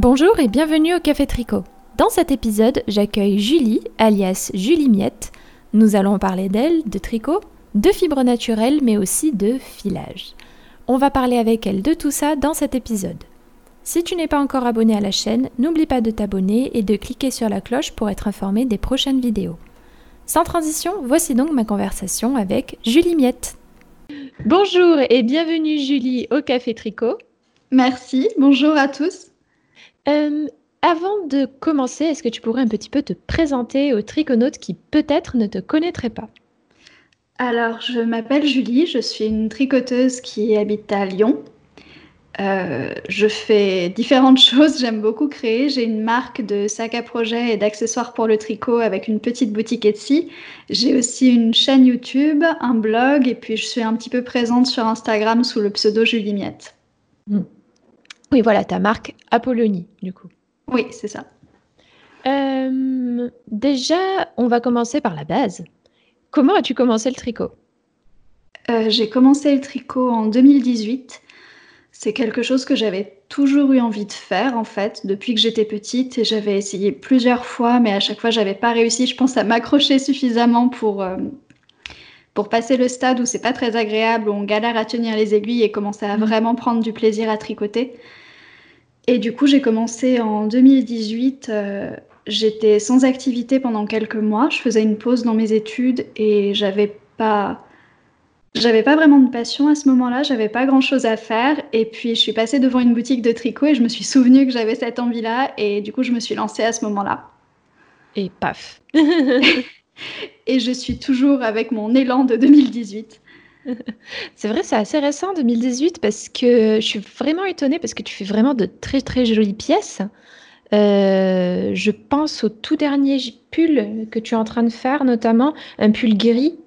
Bonjour et bienvenue au Café Tricot. Dans cet épisode, j'accueille Julie, alias Julie Miette. Nous allons parler d'elle, de tricot, de fibres naturelles, mais aussi de filage. On va parler avec elle de tout ça dans cet épisode. Si tu n'es pas encore abonné à la chaîne, n'oublie pas de t'abonner et de cliquer sur la cloche pour être informé des prochaines vidéos. Sans transition, voici donc ma conversation avec Julie Miette. Bonjour et bienvenue Julie au Café Tricot. Merci, bonjour à tous. Euh, avant de commencer, est-ce que tu pourrais un petit peu te présenter aux triconautes qui peut-être ne te connaîtraient pas? Alors, je m'appelle Julie, je suis une tricoteuse qui habite à Lyon. Euh, je fais différentes choses, j'aime beaucoup créer. J'ai une marque de sacs à projet et d'accessoires pour le tricot avec une petite boutique Etsy. J'ai aussi une chaîne YouTube, un blog et puis je suis un petit peu présente sur Instagram sous le pseudo Julie Miette. Hmm. Oui, voilà, ta marque Apollonie, du coup. Oui, c'est ça. Euh, déjà, on va commencer par la base. Comment as-tu commencé le tricot? Euh, J'ai commencé le tricot en 2018. C'est quelque chose que j'avais toujours eu envie de faire en fait depuis que j'étais petite et j'avais essayé plusieurs fois mais à chaque fois j'avais pas réussi je pense à m'accrocher suffisamment pour euh, pour passer le stade où c'est pas très agréable où on galère à tenir les aiguilles et commencer à mmh. vraiment prendre du plaisir à tricoter. Et du coup j'ai commencé en 2018 euh, j'étais sans activité pendant quelques mois, je faisais une pause dans mes études et j'avais pas j'avais pas vraiment de passion à ce moment-là, j'avais pas grand-chose à faire. Et puis, je suis passée devant une boutique de tricot et je me suis souvenue que j'avais cette envie-là. Et du coup, je me suis lancée à ce moment-là. Et paf Et je suis toujours avec mon élan de 2018. C'est vrai, c'est assez récent 2018 parce que je suis vraiment étonnée parce que tu fais vraiment de très très jolies pièces. Euh, je pense au tout dernier pull que tu es en train de faire, notamment un pull gris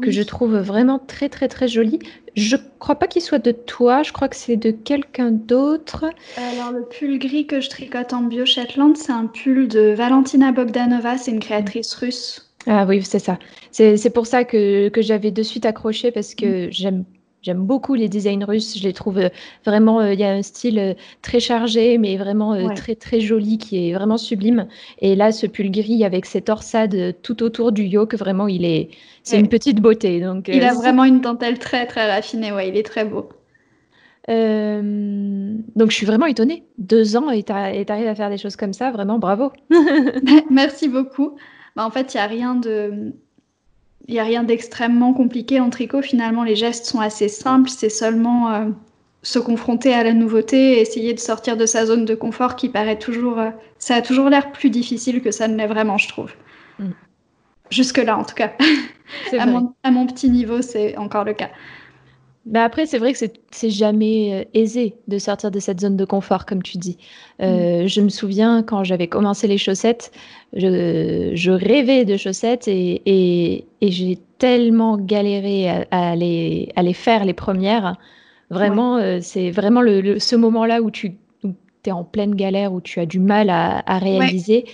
que je trouve vraiment très très très joli. Je crois pas qu'il soit de toi, je crois que c'est de quelqu'un d'autre. Alors le pull gris que je tricote en bio Shetland, c'est un pull de Valentina Bogdanova, c'est une créatrice russe. Ah oui, c'est ça. C'est pour ça que, que j'avais de suite accroché parce que mm. j'aime J'aime beaucoup les designs russes. Je les trouve euh, vraiment. Euh, il y a un style euh, très chargé, mais vraiment très très joli, qui est vraiment sublime. Et là, ce pull gris avec cette torsade tout autour du yoke, vraiment, il est. C'est une petite beauté. Donc. Il a vraiment une dentelle très très raffinée. Ouais, il est très beau. donc je suis vraiment étonnée. Deux ans et tu arrives à faire des choses comme ça, vraiment bravo. Merci beaucoup. Bah, en fait, il n'y a rien de il a rien d'extrêmement compliqué en tricot. Finalement, les gestes sont assez simples. C'est seulement euh, se confronter à la nouveauté et essayer de sortir de sa zone de confort qui paraît toujours. Euh, ça a toujours l'air plus difficile que ça ne l'est vraiment, je trouve. Mm. Jusque-là, en tout cas. à, mon, à, mon, petit niveau, c'est encore le cas. Mais après, c'est vrai que c'est jamais euh, aisé de sortir de cette zone de confort, comme tu dis. Euh, mm. Je me souviens quand j'avais commencé les chaussettes, je, rêvais de chaussettes et, j'ai tellement galéré à, les, faire les premières. Vraiment, euh, c'est vraiment ce moment-là où tu es en pleine galère, où tu as du mal à, réaliser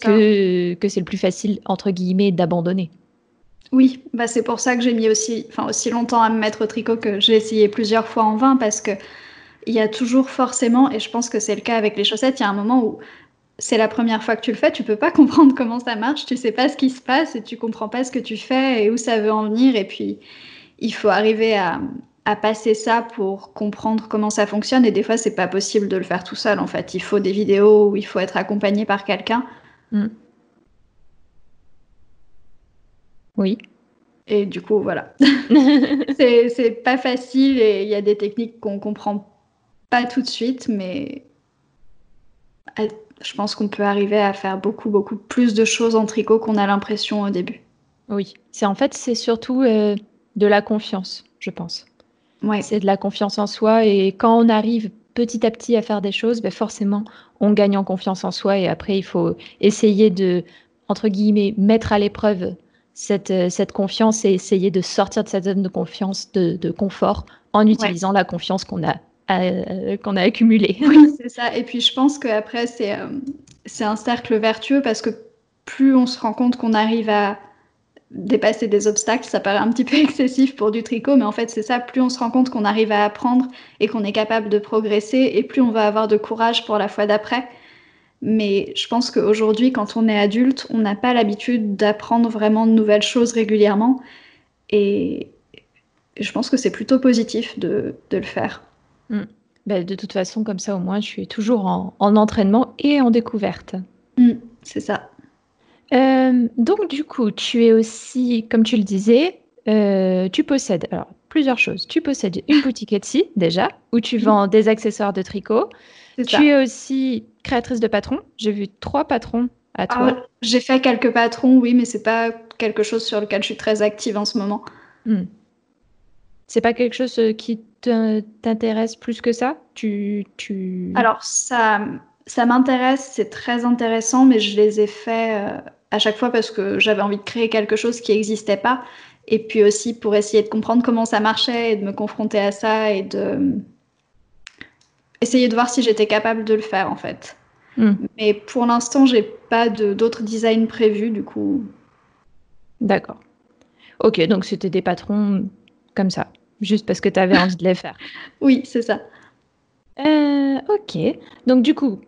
que, que c'est le plus facile, entre guillemets, d'abandonner. Oui, bah c'est pour ça que j'ai mis aussi, enfin aussi longtemps à me mettre au tricot que j'ai essayé plusieurs fois en vain parce que il y a toujours forcément, et je pense que c'est le cas avec les chaussettes, il y a un moment où c'est la première fois que tu le fais, tu peux pas comprendre comment ça marche, tu sais pas ce qui se passe et tu comprends pas ce que tu fais et où ça veut en venir et puis il faut arriver à, passer ça pour comprendre comment ça fonctionne et des fois c'est pas possible de le faire tout seul en fait, il faut des vidéos où il faut être accompagné par quelqu'un. Mm. Oui. Et du coup, voilà. c'est pas facile et il y a des techniques qu'on comprend pas tout de suite, mais je pense qu'on peut arriver à faire beaucoup, beaucoup plus de choses en tricot qu'on a l'impression au début. Oui, c'est en fait, c'est surtout euh, de la confiance, je pense. Ouais. C'est de la confiance en soi et quand on arrive petit à petit à faire des choses, ben forcément, on gagne en confiance en soi et après, il faut essayer de, entre guillemets, mettre à l'épreuve euh, cette, confiance et essayer de sortir de cette zone de confiance, de, confort, en utilisant la confiance qu'on a, euh, qu'on a accumulée. Oui, c'est ça. Et puis je pense qu'après, euh, c'est un cercle vertueux parce que plus on se rend compte qu'on arrive à dépasser des obstacles, ça paraît un petit peu excessif pour du tricot, mais en fait c'est ça, plus on se rend compte qu'on arrive à apprendre et qu'on est capable de progresser, et plus on va avoir de courage pour la fois d'après. Mais je pense qu'aujourd'hui, quand on est adulte, on n'a pas l'habitude d'apprendre vraiment de nouvelles choses régulièrement, et je pense que c'est plutôt positif de, de le faire. Mm. Bah, de toute façon, comme ça au moins, je suis toujours en, en entraînement et en découverte. Mm, c'est ça. Euh, donc du coup, tu es aussi, comme tu le disais, euh, tu possèdes alors plusieurs choses. Tu possèdes une boutique Etsy déjà, où tu vends des accessoires de tricot. Tu es aussi créatrice de patrons. J'ai vu trois patrons à toi. Ah, j'ai fait quelques patrons, oui, mais c'est pas quelque chose sur lequel je suis très active en ce moment. Hmm. C'est pas quelque chose euh, qui t'intéresse plus que ça? Tu, tu... Alors ça, ça m'intéresse, c'est très intéressant, mais je les ai faits à chaque fois parce que j'avais envie de créer quelque chose qui n'existait pas. Et puis aussi pour essayer de comprendre comment ça marchait et de me confronter à ça et de essayer de voir si j'étais capable de le faire en fait. Hmm. Mais pour l'instant, j'ai pas d'autres designs prévus du coup. D'accord. Ok, donc c'était des patrons comme ça, juste parce que tu avais envie de les faire. Oui, c'est ça. Euh, ok, donc du coup,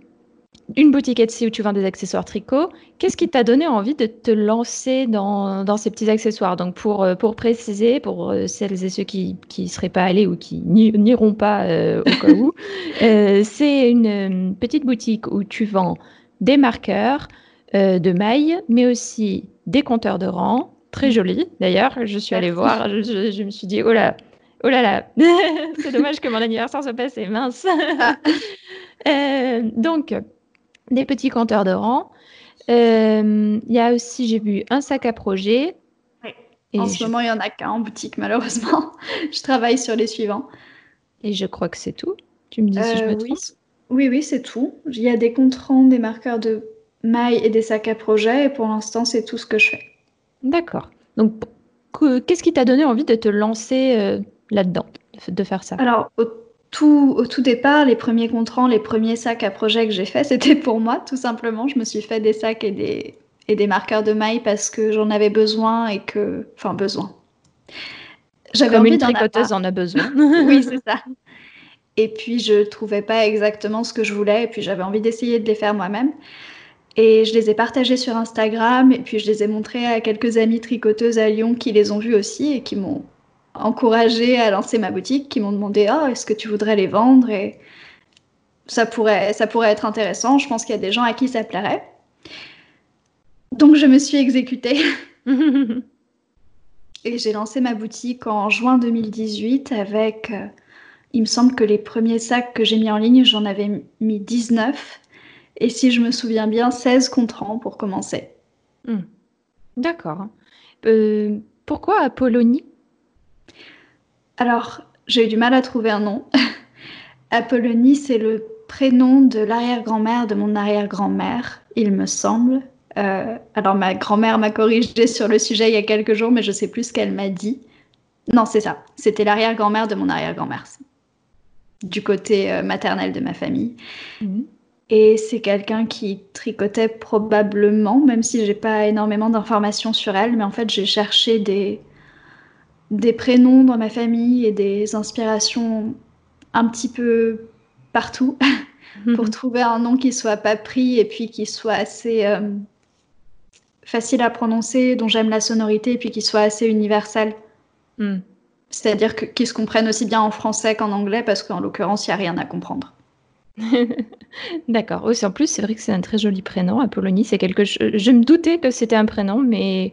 une boutique Etsy où tu vends des accessoires tricot. Qu'est-ce qui t'a donné envie de te lancer dans, dans ces petits accessoires? Donc, pour, euh, pour préciser, pour euh, celles et ceux qui ne seraient pas allés ou qui n'iront pas euh, au cas où, c'est une petite boutique où tu vends des marqueurs de mailles, mais aussi des compteurs de rang, très jolis d'ailleurs. Je suis allée voir, je, je, me suis dit, oh là, oh là là, c'est dommage que mon anniversaire soit passé, mince. Ah. donc, des petits compteurs de rang. Euh, il y a aussi, j'ai vu, un sac à projet. Et en ce moment, il n'y en a qu'un en boutique, malheureusement. je travaille sur les suivants. Et je crois que c'est tout. Tu me dis si je me euh, trompe Oui, oui, c'est tout. Il y a des comptes des marqueurs de mailles et des sacs à projet. Et pour l'instant, c'est tout ce que je fais. D'accord. Donc, qu'est-ce qui t'a donné envie de te lancer euh, là-dedans, de faire ça? Alors, au tout, au tout départ, les premiers contrats, les premiers sacs à projet que j'ai fait, c'était pour moi, tout simplement. Je me suis fait des sacs et des, et des marqueurs de mailles parce que j'en avais besoin et que. Enfin, besoin. J'avais Comme une tricoteuse en a besoin. oui, c'est ça. Et puis, je trouvais pas exactement ce que je voulais et puis j'avais envie d'essayer de les faire moi-même. Et je les ai partagés sur Instagram et puis je les ai montrés à quelques amies tricoteuses à Lyon qui les ont vus aussi et qui m'ont encouragé à lancer ma boutique, qui m'ont demandé oh, est-ce que tu voudrais les vendre? Et ça pourrait, ça pourrait être intéressant. Je pense qu'il y a des gens à qui ça plairait. Donc je me suis exécutée. Et j'ai lancé ma boutique en juin 2018 avec, euh, il me semble que les premiers sacs que j'ai mis en ligne, j'en avais mis 19. Et si je me souviens bien, 16 contrats pour commencer. Hmm. D'accord. Euh, pourquoi Apollonie? Alors, j'ai eu du mal à trouver un nom. Apollonie, c'est le prénom de l'arrière-grand-mère de mon arrière-grand-mère, il me semble. Euh, alors, ma grand-mère m'a corrigé sur le sujet il y a quelques jours, mais je ne sais plus ce qu'elle m'a dit. Non, c'est ça. C'était l'arrière-grand-mère de mon arrière-grand-mère, du côté euh, maternel de ma famille. Mhm. Et c'est quelqu'un qui tricotait probablement, même si j'ai pas énormément d'informations sur elle, mais en fait j'ai cherché des, des prénoms dans ma famille et des inspirations un petit peu partout pour trouver un nom qui soit pas pris et puis qui soit assez euh, facile à prononcer, dont j'aime la sonorité et puis qui soit assez universel. Hmm. C'est-à-dire qu'ils se comprennent aussi bien en français qu'en anglais parce qu'en l'occurrence, il n'y a rien à comprendre. D'accord. Aussi, en plus, c'est vrai que c'est un très joli prénom. Apollonie, c'est quelque chose. Je me doutais que c'était un prénom, mais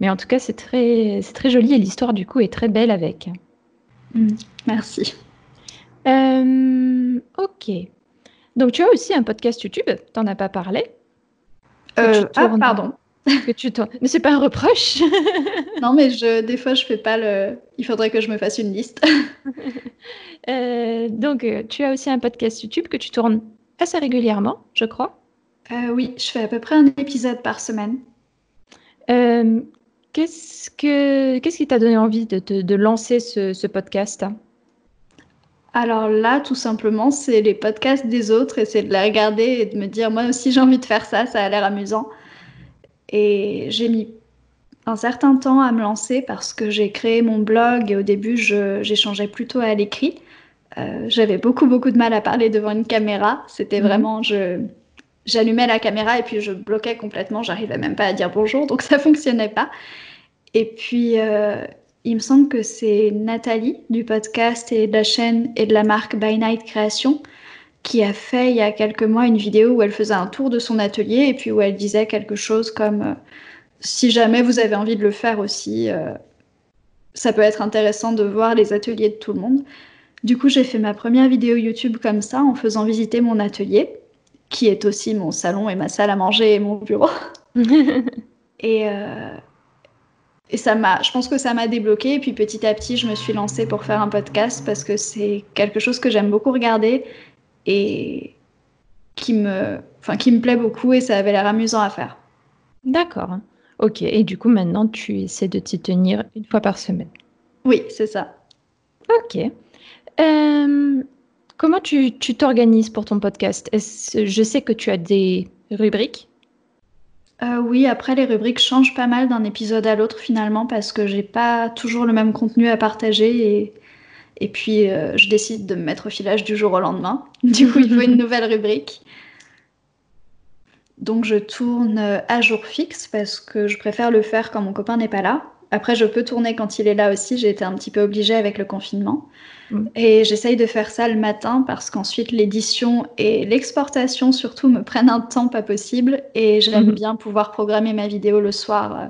mais en tout cas, c'est très, très joli et l'histoire du coup est très belle avec. Mm, merci. Euh, ok. Donc tu as aussi un podcast YouTube, t'en as pas parlé? Euh, Ah pardon. Que tu mais c'est pas un reproche? non mais je, des fois je fais pas le. Il faudrait que je me fasse une liste. Euh, donc tu as aussi un podcast YouTube que tu tournes assez régulièrement, je crois? oui, je fais à peu près un épisode par semaine. Qu'est-ce, que, qu'est-ce qui t'a donné envie de, de, lancer ce, ce, podcast? Alors là, tout simplement, c'est les podcasts des autres et c'est de les regarder et de me dire, moi aussi j'ai envie de faire ça, ça a l'air amusant. Et j'ai mis un certain temps à me lancer parce que j'ai créé mon blog et au début, j'échangeais plutôt à l'écrit. Euh, j'avais beaucoup, beaucoup de mal à parler devant une caméra. C'était mhm. vraiment, je, j'allumais la caméra et puis je bloquais complètement. J'arrivais même pas à dire bonjour, donc ça fonctionnait pas. Et puis, euh, il me semble que c'est Nathalie du podcast et de la chaîne et de la marque By Night Création qui a fait il y a quelques mois une vidéo où elle faisait un tour de son atelier et puis où elle disait quelque chose comme euh, si jamais vous avez envie de le faire aussi, euh, ça peut être intéressant de voir les ateliers de tout le monde. Du coup, j'ai fait ma première vidéo YouTube comme ça en faisant visiter mon atelier, qui est aussi mon salon et ma salle à manger et mon bureau. et, euh, et ça m'a, je pense que ça m'a débloqué. Et puis petit à petit, je me suis lancée pour faire un podcast parce que c'est quelque chose que j'aime beaucoup regarder et qui me, enfin, qui me plaît beaucoup et ça avait l'air amusant à faire. D'accord. Ok. Et du coup, maintenant, tu essaies de t'y tenir une fois par semaine. Oui, c'est ça. Ok. Euh, comment tu t'organises pour ton podcast? Je sais que tu as des rubriques. Euh, oui, après les rubriques changent pas mal d'un épisode à l'autre finalement parce que j'ai pas toujours le même contenu à partager et puis, euh, je décide de me mettre au filage du jour au lendemain. Du coup, il faut une nouvelle rubrique. Donc, je tourne à jour fixe parce que je préfère le faire quand mon copain n'est pas là. Après, je peux tourner quand il est là aussi. J'ai été un petit peu obligée avec le confinement. Mm. Et j'essaye de faire ça le matin parce qu'ensuite, l'édition et l'exportation, surtout, me prennent un temps pas possible. Et j'aime mm. bien pouvoir programmer ma vidéo le soir, euh,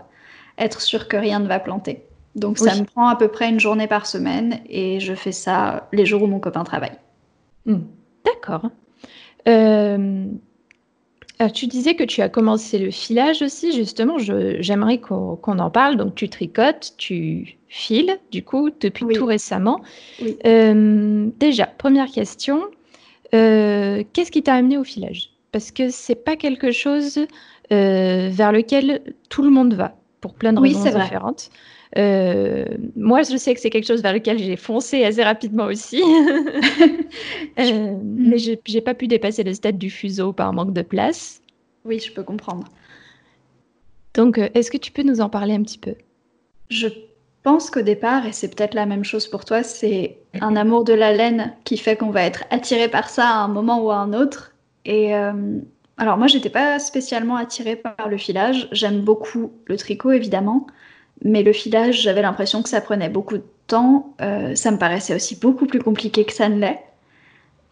être sûr que rien ne va planter. Donc ça me prend à peu près une journée par semaine et je fais ça les jours où mon copain travaille. Hmm. D'accord. Euh, tu disais que tu as commencé le filage aussi, justement, j'aimerais qu'on en parle. Donc tu tricotes, tu files, du coup, depuis tout récemment. Euh, déjà, première question, euh, qu'est-ce qui t'a amené au filage? Parce que c'est pas quelque chose vers lequel tout le monde va, pour plein de raisons différentes. Euh, moi, je sais que c'est quelque chose vers lequel j'ai foncé assez rapidement aussi. euh, mais je n'ai pas pu dépasser le stade du fuseau par manque de place. Oui, je peux comprendre. Donc, euh, est-ce que tu peux nous en parler un petit peu? Je pense qu'au départ, et c'est peut-être la même chose pour toi, c'est un amour de la laine qui fait qu'on va être attiré par ça à un moment ou à un autre. Et euh, alors moi, j'étais pas spécialement attirée par le filage. J'aime beaucoup le tricot, évidemment. Mais le filage, j'avais l'impression que ça prenait beaucoup de temps. Euh, ça me paraissait aussi beaucoup plus compliqué que ça ne l'est.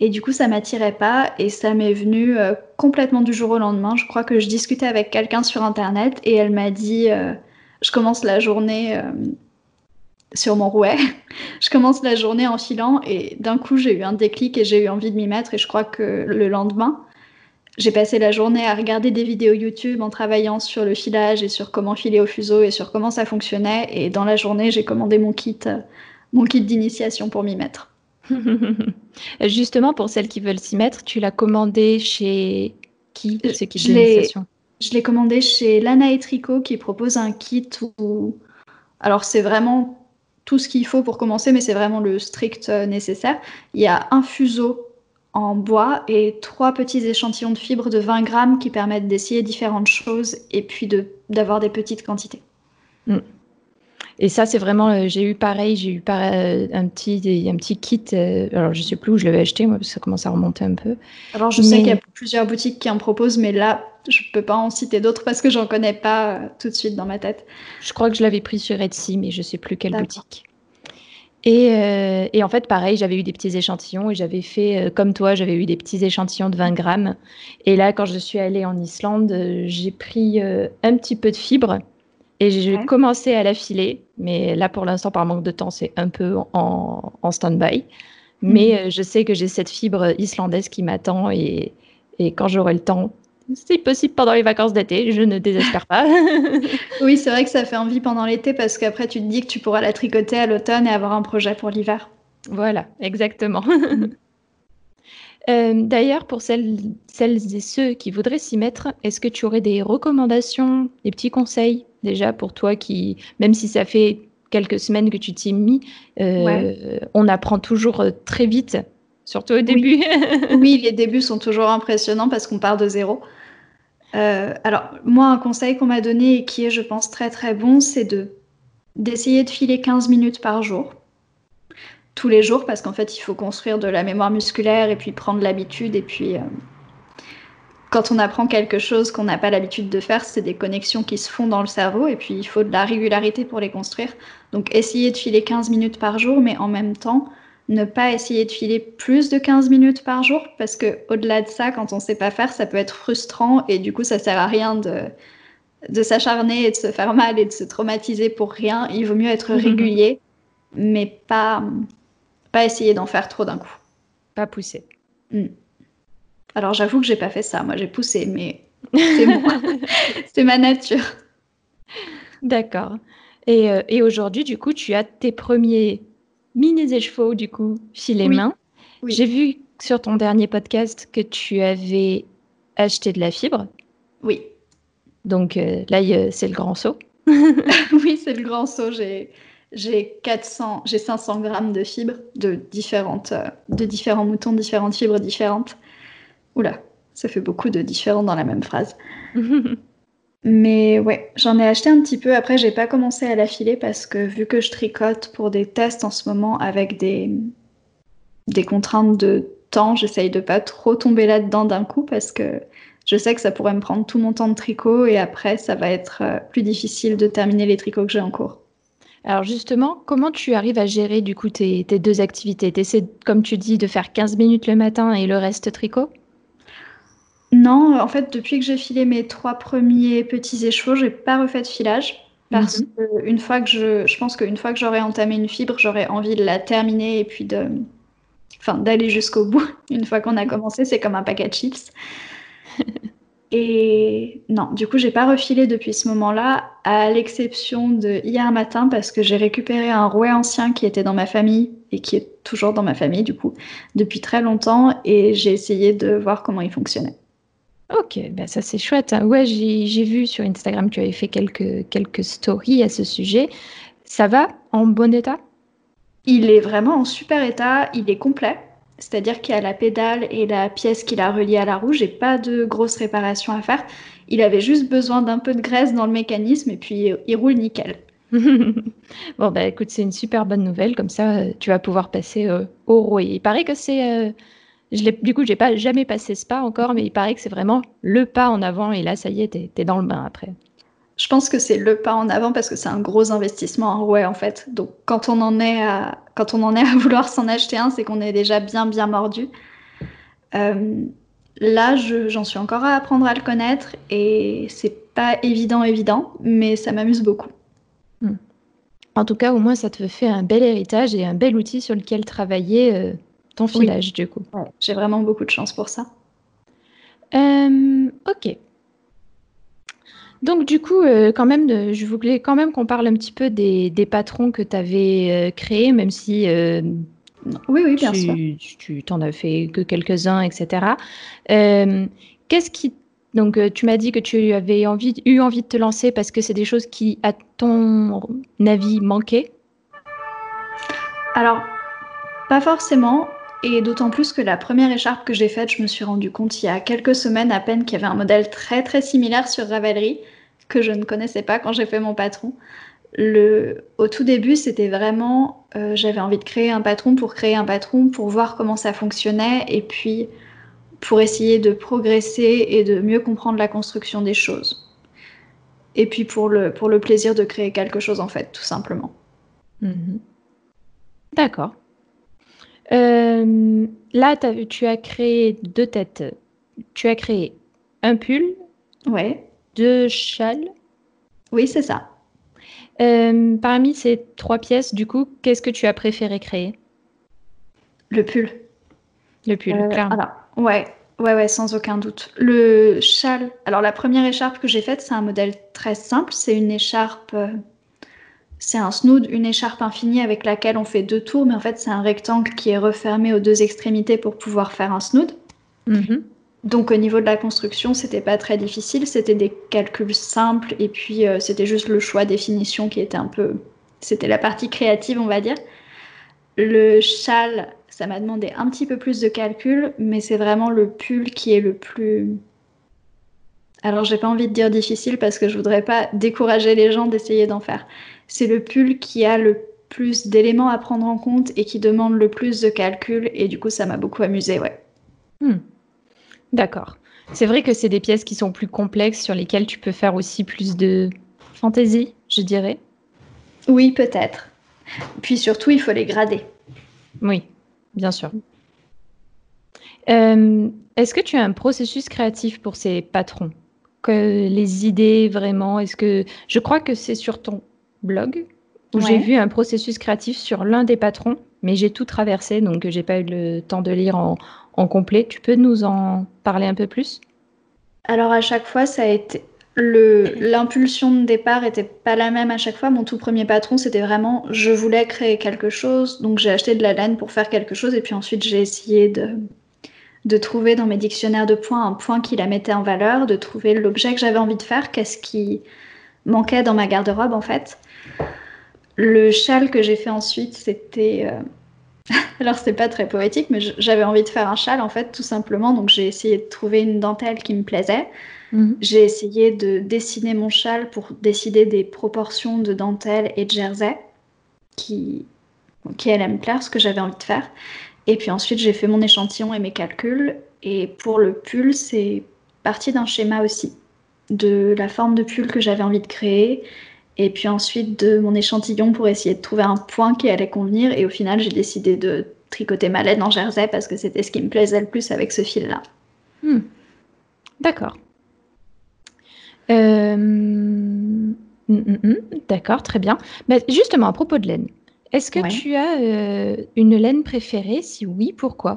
Et du coup, ça m'attirait pas et ça m'est venu euh, complètement du jour au lendemain. Je crois que je discutais avec quelqu'un sur Internet et elle m'a dit euh, Je commence la journée sur mon rouet. je commence la journée en filant et d'un coup, j'ai eu un déclic et j'ai eu envie de m'y mettre. Et je crois que le lendemain, j'ai passé la journée à regarder des vidéos YouTube en travaillant sur le filage et sur comment filer au fuseau et sur comment ça fonctionnait. Et dans la journée, j'ai commandé mon kit, euh, mon kit d'initiation pour m'y mettre. Justement, pour celles qui veulent s'y mettre, tu l'as commandé chez qui ce kit d'initiation? Je l'ai commandé chez Lana et Tricot qui propose un kit où. Alors, c'est vraiment tout ce qu'il faut pour commencer, mais c'est vraiment le strict euh, nécessaire. Il y a un fuseau en bois et trois petits échantillons de fibres de 20 grammes qui permettent d'essayer différentes choses et puis d'avoir des petites quantités. Mm. Et ça, c'est vraiment, euh, j'ai eu pareil, j'ai eu pareil, euh, un, petit, un petit kit, euh, alors je sais plus où je l'avais acheté, moi, parce que ça commence à remonter un peu. Alors je sais qu'il y a plusieurs boutiques qui en proposent, mais là, je peux pas en citer d'autres parce que j'en connais pas tout de suite dans ma tête. Je crois que je l'avais pris sur Etsy, mais je sais plus quelle boutique. Euh, et, en fait, pareil, j'avais eu des petits échantillons et j'avais fait, euh, comme toi, j'avais eu des petits échantillons de 20 grammes. Et là, quand je suis allée en Islande, euh, j'ai pris un petit peu de fibre et j'ai commencé à l'affiler. Mais là, pour l'instant, par manque de temps, c'est un peu en, en stand-by. Mais mhm. je sais que j'ai cette fibre islandaise qui m'attend et, et quand j'aurai le temps, c'est possible pendant les vacances d'été, je ne désespère pas. oui, c'est vrai que ça fait envie pendant l'été parce qu'après tu te dis que tu pourras la tricoter à l'automne et avoir un projet pour l'hiver. Voilà, exactement. Euh, d'ailleurs, pour celles, celles et ceux qui voudraient s'y mettre, est-ce que tu aurais des recommandations, des petits conseils déjà pour toi qui, même si ça fait quelques semaines que tu t'y es mis, euh, on apprend toujours euh, très vite surtout au début? Oui. les débuts sont toujours impressionnants parce qu'on part de zéro. Euh, alors, moi, un conseil qu'on m'a donné et qui est, je pense, très très bon, c'est de d'essayer de filer 15 minutes par jour. Tous les jours, parce qu'en fait, il faut construire de la mémoire musculaire et puis prendre l'habitude. Et puis, euh, quand on apprend quelque chose qu'on n'a pas l'habitude de faire, c'est des connexions qui se font dans le cerveau. Et puis, il faut de la régularité pour les construire. Donc, essayer de filer 15 minutes par jour, mais en même temps, ne pas essayer de filer plus de 15 minutes par jour parce que au-delà de ça, quand on ne sait pas faire, ça peut être frustrant et du coup, ça sert à rien de, de s'acharner et de se faire mal et de se traumatiser pour rien. Il vaut mieux être mhm. régulier, mais pas, pas essayer d'en faire trop d'un coup. Pas pousser. Hmm. Alors j'avoue que j'ai pas fait ça. Moi, j'ai poussé, mais c'est moi. c'est ma nature. D'accord. Et, euh, et aujourd'hui, du coup, tu as tes premiers mini chevaux du coup, filet les mains. J'ai vu sur ton dernier podcast que tu avais acheté de la fibre. Oui. Donc euh, là, c'est le grand saut. oui, c'est le grand saut. J'ai j'ai 400, j'ai 500 grammes de fibres de différentes, euh, de différents moutons, différentes fibres différentes. Oula, ça fait beaucoup de différents dans la même phrase. Mais ouais, j'en ai acheté un petit peu. Après, j'ai pas commencé à l'affiler parce que vu que je tricote pour des tests en ce moment avec des, des contraintes de temps, j'essaye de pas trop tomber là-dedans d'un coup parce que je sais que ça pourrait me prendre tout mon temps de tricot et après, ça va être euh, plus difficile de terminer les tricots que j'ai en cours. Alors justement, comment tu arrives à gérer du coup tes, tes deux activités? Tu comme tu dis, de faire 15 minutes le matin et le reste tricot? Non, en fait, depuis que j'ai filé mes trois premiers petits échevaux, j'ai pas refait de filage. Parce mhm. que une fois que je, je pense qu'une fois que j'aurai entamé une fibre, j'aurais envie de la terminer et puis de, enfin, d'aller jusqu'au bout. Une fois qu'on a commencé, c'est comme un paquet de chips. Et non, du coup, j'ai pas refilé depuis ce moment-là, à l'exception de hier matin, parce que j'ai récupéré un rouet ancien qui était dans ma famille et qui est toujours dans ma famille, du coup, depuis très longtemps, et j'ai essayé de voir comment il fonctionnait. Ok, ben ça c'est chouette. Hein. Ouais, j'ai vu sur Instagram que tu avais fait quelques, quelques stories à ce sujet. Ça va en bon état? Il est vraiment en super état, il est complet. C'est-à-dire qu'il y a la pédale et la pièce qui l'a relié à la roue. J'ai pas de grosses réparations à faire. Il avait juste besoin d'un peu de graisse dans le mécanisme et puis euh, il roule nickel. bon, bah écoute, c'est une super bonne nouvelle. Comme ça, euh, tu vas pouvoir passer euh, au rouet. Il paraît que c'est du coup, j'ai pas jamais passé ce pas encore, mais il paraît que c'est vraiment le pas en avant. Et là, ça y est, t'es es dans le bain après. Je pense que c'est le pas en avant parce que c'est un gros investissement en rouet en fait. Donc quand on en est à, quand on en est à vouloir s'en acheter un, c'est qu'on est déjà bien bien mordu. Euh, là, j'en suis encore à apprendre à le connaître et c'est pas évident évident, mais ça m'amuse beaucoup. Hmm. En tout cas, au moins, ça te fait un bel héritage et un bel outil sur lequel travailler euh, ton filage, du coup. J'ai vraiment beaucoup de chance pour ça. Euh, ok. Donc du coup, euh, quand même, je voulais quand même qu'on parle un petit peu des, patrons que tu avais euh, créés, même si oui, oui, bien tu t'en as fait que quelques-uns, etc. Qu'est-ce qui donc tu m'as dit que tu avais envie, eu envie de te lancer parce que c'est des choses qui, à ton avis, manquaient? Alors, pas forcément. Et d'autant plus que la première écharpe que j'ai faite, je me suis rendu compte il y a quelques semaines à peine qu'il y avait un modèle très très similaire sur Ravelry que je ne connaissais pas quand j'ai fait mon patron. Au tout début, c'était vraiment, euh, j'avais envie de créer un patron pour créer un patron, pour voir comment ça fonctionnait, et puis pour essayer de progresser et de mieux comprendre la construction des choses. Et puis pour le, pour le plaisir de créer quelque chose, en fait, tout simplement. Mhm. D'accord. Euh, là, tu as créé deux têtes. Tu as créé un pull, ouais. deux châles. Oui, c'est ça. Euh, parmi ces trois pièces, du coup, qu'est-ce que tu as préféré créer? Le pull. Le pull, euh, clairement. ouais, ouais, ouais, sans aucun doute. Le châle. Alors, la première écharpe que j'ai faite, c'est un modèle très simple. C'est une écharpe c'est un snood, une écharpe infinie avec laquelle on fait deux tours, mais en fait c'est un rectangle qui est refermé aux deux extrémités pour pouvoir faire un snood. Mhm. Donc au niveau de la construction, c'était pas très difficile, c'était des calculs simples et puis euh, c'était juste le choix des finitions qui était un peu, c'était la partie créative on va dire. Le châle, ça m'a demandé un petit peu plus de calculs, mais c'est vraiment le pull qui est le plus Alors, j'ai pas envie de dire difficile parce que je voudrais pas décourager les gens d'essayer d'en faire. C'est le pull qui a le plus d'éléments à prendre en compte et qui demande le plus de calcul. Et du coup, ça m'a beaucoup amusé, ouais. Hmm. D'accord. C'est vrai que c'est des pièces qui sont plus complexes sur lesquelles tu peux faire aussi plus de fantaisie, je dirais. Oui, peut-être. Puis surtout, il faut les grader. Oui, bien sûr. Euh, est-ce que tu as un processus créatif pour ces patrons? Que Les idées, vraiment Est-ce que je crois que c'est sur ton blog où j'ai vu un processus créatif sur l'un des patrons, mais j'ai tout traversé, donc j'ai pas eu le temps de lire en, en complet. Tu peux nous en parler un peu plus? Alors à chaque fois, ça a été l'impulsion de départ était pas la même à chaque fois. Mon tout premier patron, c'était vraiment je voulais créer quelque chose, donc j'ai acheté de la laine pour faire quelque chose, et puis ensuite j'ai essayé de, de trouver dans mes dictionnaires de points un point qui la mettait en valeur, de trouver l'objet que j'avais envie de faire, qu'est-ce qui manquait dans ma garde-robe en fait. Le châle que j'ai fait ensuite, c'était euh, Alors c'est pas très poétique, mais j'avais envie de faire un châle en fait, tout simplement. Donc j'ai essayé de trouver une dentelle qui me plaisait. Mhm. J'ai essayé de dessiner mon châle pour décider des proportions de dentelle et de jersey qui, qui allaient me plaire, ce que j'avais envie de faire. Et puis ensuite j'ai fait mon échantillon et mes calculs. Et pour le pull, c'est parti d'un schéma aussi, de la forme de pull que j'avais envie de créer et puis ensuite de mon échantillon pour essayer de trouver un point qui allait convenir. Et au final, j'ai décidé de tricoter ma laine en jersey parce que c'était ce qui me plaisait le plus avec ce fil-là. Hmm. D'accord. Euh, hmm, hmm, d'accord, très bien. Mais justement, à propos de laine, est-ce que tu as euh, une laine préférée? Si oui, pourquoi?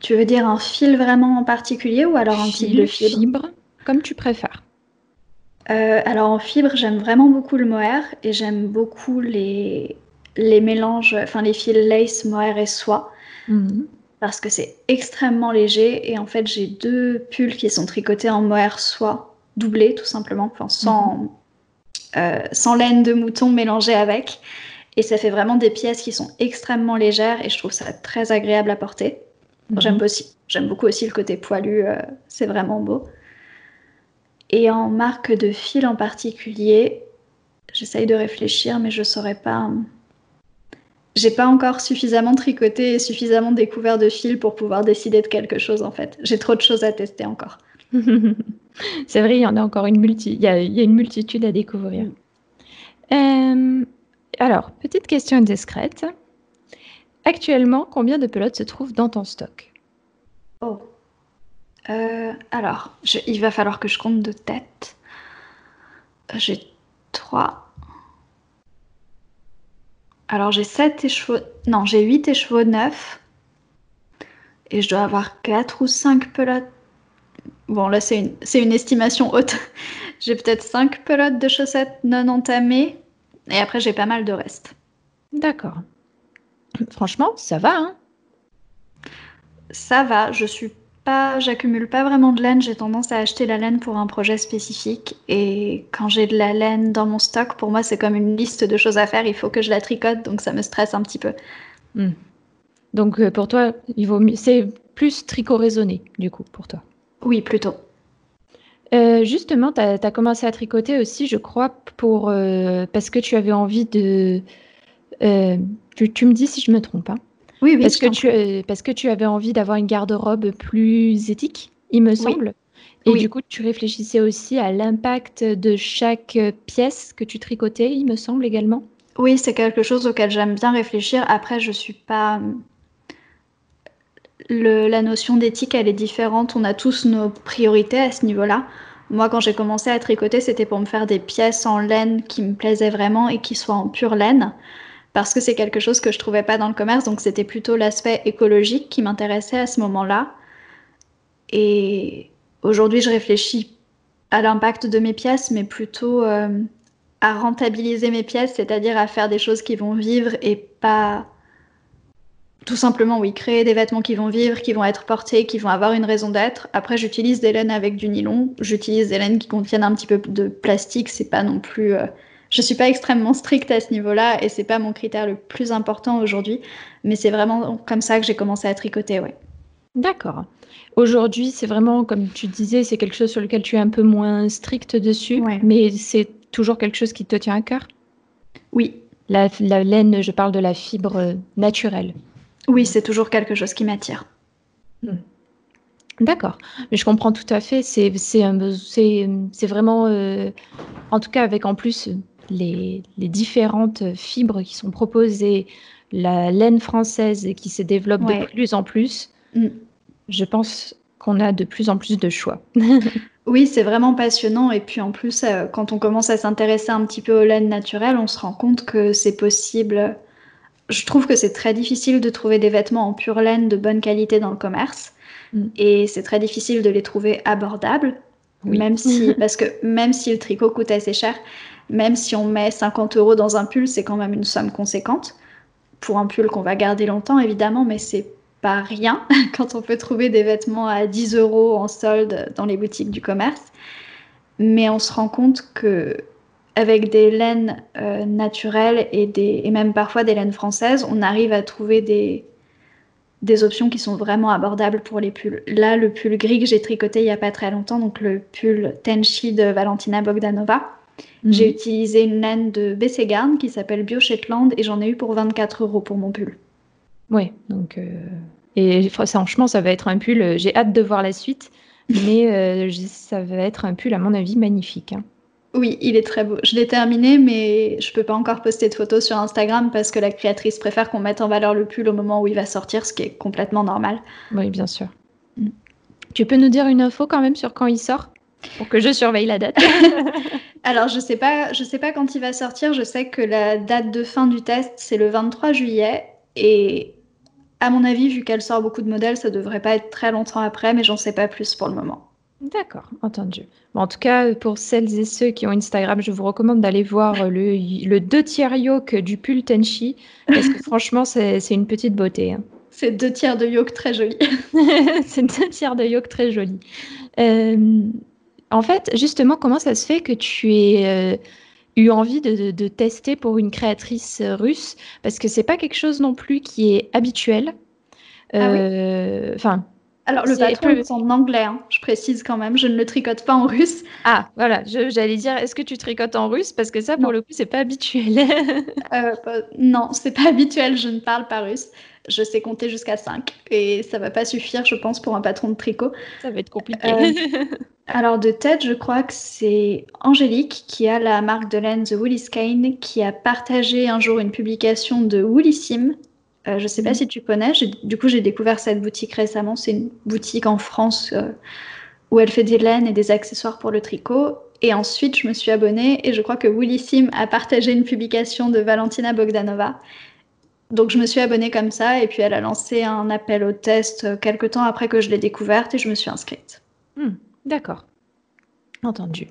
Tu veux dire un fil vraiment en particulier ou alors un type de fibre Comme tu préfères. Euh, alors en fibre, j'aime vraiment beaucoup le mohair et j'aime beaucoup les, les mélanges, enfin les fils lace, mohair et soie. Mhm. Parce que c'est extrêmement léger et en fait j'ai deux pulls qui sont tricotés en mohair soie, doublés tout simplement, enfin sans, mhm. euh, sans laine de mouton mélangée avec. Et ça fait vraiment des pièces qui sont extrêmement légères et je trouve ça très agréable à porter. Mhm. J'aime aussi, j'aime beaucoup aussi le côté poilu, euh, c'est vraiment beau. Et en marque de fil en particulier, j'essaye de réfléchir, mais je saurais pas. J'ai pas encore suffisamment tricoté et suffisamment découvert de fil pour pouvoir décider de quelque chose en fait. J'ai trop de choses à tester encore. C'est vrai, il y en a encore une multi, il y a, une multitude à découvrir. Euh, alors, petite question discrète. Actuellement, combien de pelotes se trouvent dans ton stock? Oh, euh, alors, il va falloir que je compte de tête. J'ai 3. Alors, j'ai 7 écheveaux. Non, j'ai 8 écheveaux neufs. Et je dois avoir 4 ou 5 pelotes. Bon, là, c'est une, une estimation haute. j'ai peut-être 5 pelotes de chaussettes non entamées. Et après, j'ai pas mal de reste. D'accord. Franchement, ça va, hein? Ça va. Je suis pas, j'accumule pas vraiment de laine. J'ai tendance à acheter la laine pour un projet spécifique. Et quand j'ai de la laine dans mon stock, pour moi, c'est comme une liste de choses à faire. Il faut que je la tricote, donc ça me stresse un petit peu. Hmm. Donc euh, pour toi, il vaut c'est plus tricot raisonné, du coup, pour toi. Oui, plutôt. Euh, justement, tu as, commencé à tricoter aussi, je crois, pour, euh, parce que tu avais envie de... Tu, tu, me dis si je me trompe. Hein oui, Parce que, tu, parce que tu avais envie d'avoir une garde-robe plus éthique, il me semble. Et du coup, tu réfléchissais aussi à l'impact de chaque pièce que tu tricotais, il me semble également. Oui, c'est quelque chose auquel j'aime bien réfléchir. Après, je suis pas. Le, la notion d'éthique, elle est différente. On a tous nos priorités à ce niveau-là. Moi, quand j'ai commencé à tricoter, c'était pour me faire des pièces en laine qui me plaisaient vraiment et qui soient en pure laine parce que c'est quelque chose que je trouvais pas dans le commerce, donc c'était plutôt l'aspect écologique qui m'intéressait à ce moment-là. Et aujourd'hui, je réfléchis à l'impact de mes pièces, mais plutôt euh, à rentabiliser mes pièces, c'est-à-dire à faire des choses qui vont vivre et pas tout simplement, oui, créer des vêtements qui vont vivre, qui vont être portés, qui vont avoir une raison d'être. Après, j'utilise des laines avec du nylon, j'utilise des laines qui contiennent un petit peu de plastique, c'est pas non plus. Euh, je suis pas extrêmement stricte à ce niveau-là et c'est pas mon critère le plus important aujourd'hui, mais c'est vraiment comme ça que j'ai commencé à tricoter, ouais. D'accord. Aujourd'hui, c'est vraiment, comme tu disais, c'est quelque chose sur lequel tu es un peu moins strict dessus, mais c'est toujours quelque chose qui te tient à cœur? Oui. La, laine, je parle de la fibre naturelle. Oui, c'est toujours quelque chose qui m'attire. Hmm. D'accord, mais je comprends tout à fait. C'est c'est vraiment, euh, en tout cas avec en plus les, les différentes fibres qui sont proposées, la laine française qui se développe de plus en plus. Mm. Je pense qu'on a de plus en plus de choix. Oui, c'est vraiment passionnant et puis en plus, euh, quand on commence à s'intéresser un petit peu aux laines naturelles, on se rend compte que c'est possible. Je trouve que c'est très difficile de trouver des vêtements en pure laine de bonne qualité dans le commerce mm. et c'est très difficile de les trouver abordables, même si parce que même si le tricot coûte assez cher, même si on met 50 euros dans un pull, c'est quand même une somme conséquente pour un pull qu'on va garder longtemps évidemment, mais c'est pas rien quand on peut trouver des vêtements à 10 euros en solde dans les boutiques du commerce. Mais on se rend compte que avec des laines euh, naturelles et, des, et même parfois des laines françaises, on arrive à trouver des, des options qui sont vraiment abordables pour les pulls. Là, le pull gris que j'ai tricoté il n'y a pas très longtemps, donc le pull Tenchi de Valentina Bogdanova, mhm. j'ai utilisé une laine de Bessegarn qui s'appelle Bio Shetland et j'en ai eu pour 24 euros pour mon pull. Oui, donc euh, et franchement, ça va être un pull. Euh, j'ai hâte de voir la suite, mais euh, ça va être un pull à mon avis magnifique. Hein. Oui, il est très beau. Je l'ai terminé, mais je peux pas encore poster de photos sur Instagram parce que la créatrice préfère qu'on mette en valeur le pull au moment où il va sortir, ce qui est complètement normal. Oui, bien sûr. Mm. Tu peux nous dire une info quand même sur quand il sort? Pour que je surveille la date Alors, je sais pas, je sais pas quand il va sortir. Je sais que la date de fin du test c'est le 23 juillet et à mon avis, vu qu'elle sort beaucoup de modèles, ça devrait pas être très longtemps après, mais j'en sais pas plus pour le moment. D'accord, entendu. en tout cas, pour celles et ceux qui ont Instagram, je vous recommande d'aller voir le, le 2 tiers yoke du pull Tenchi, parce que franchement, c'est une petite beauté. Hein. C'est deux tiers de yoke très joli. c'est deux tiers de yoke très joli. Euh, en fait, justement, comment ça se fait que tu es... Euh, eu envie de, tester pour une créatrice russe? Parce que c'est pas quelque chose non plus qui est habituel. Ah euh, enfin. Alors le patron est en anglais, hein, je précise quand même, je ne le tricote pas en russe. Ah voilà, j'allais dire, est-ce que tu tricotes en russe? Parce que ça pour le coup c'est pas habituel. euh, non, c'est pas habituel, je ne parle pas russe. Je sais compter jusqu'à 5 et ça va pas suffire, je pense, pour un patron de tricot. Ça va être compliqué. Euh, alors de tête, je crois que c'est Angélique qui a la marque de laine The Woolly Skein qui a partagé un jour une publication de Woolissime. Euh, je ne sais pas mhm. si tu connais. Du coup, j'ai découvert cette boutique récemment. C'est une boutique en France euh, où elle fait des laines et des accessoires pour le tricot. Et ensuite, je me suis abonnée et je crois que Woolissime a partagé une publication de Valentina Bogdanova. Donc je me suis abonnée comme ça et puis elle a lancé un appel au test euh, quelques temps après que je l'ai découverte et je me suis inscrite. Hmm. D'accord. Entendu.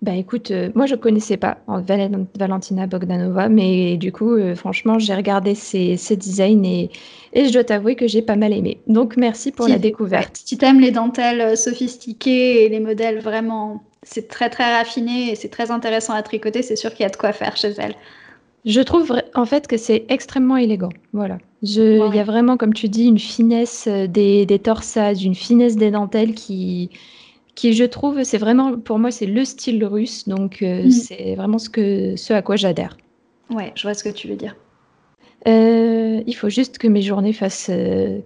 Bah écoute, euh, moi je connaissais pas Valentina Bogdanova, mais du coup, euh, franchement, j'ai regardé ses, designs et, je dois t'avouer que j'ai pas mal aimé. Donc merci pour la découverte. Si tu aimes les dentelles euh, sophistiquées et les modèles vraiment, c'est très très raffiné et c'est très intéressant à tricoter, c'est sûr qu'il y a de quoi faire chez elle. Je trouve en fait que c'est extrêmement élégant. Voilà. Il y a vraiment, comme tu dis, une finesse des, des torsades, une finesse des dentelles qui, qui je trouve, c'est vraiment, pour moi, c'est le style russe, donc euh, mm. c'est vraiment ce, que, ce à quoi j'adhère. Ouais, je vois ce que tu veux dire. Euh, il faut juste que mes journées fassent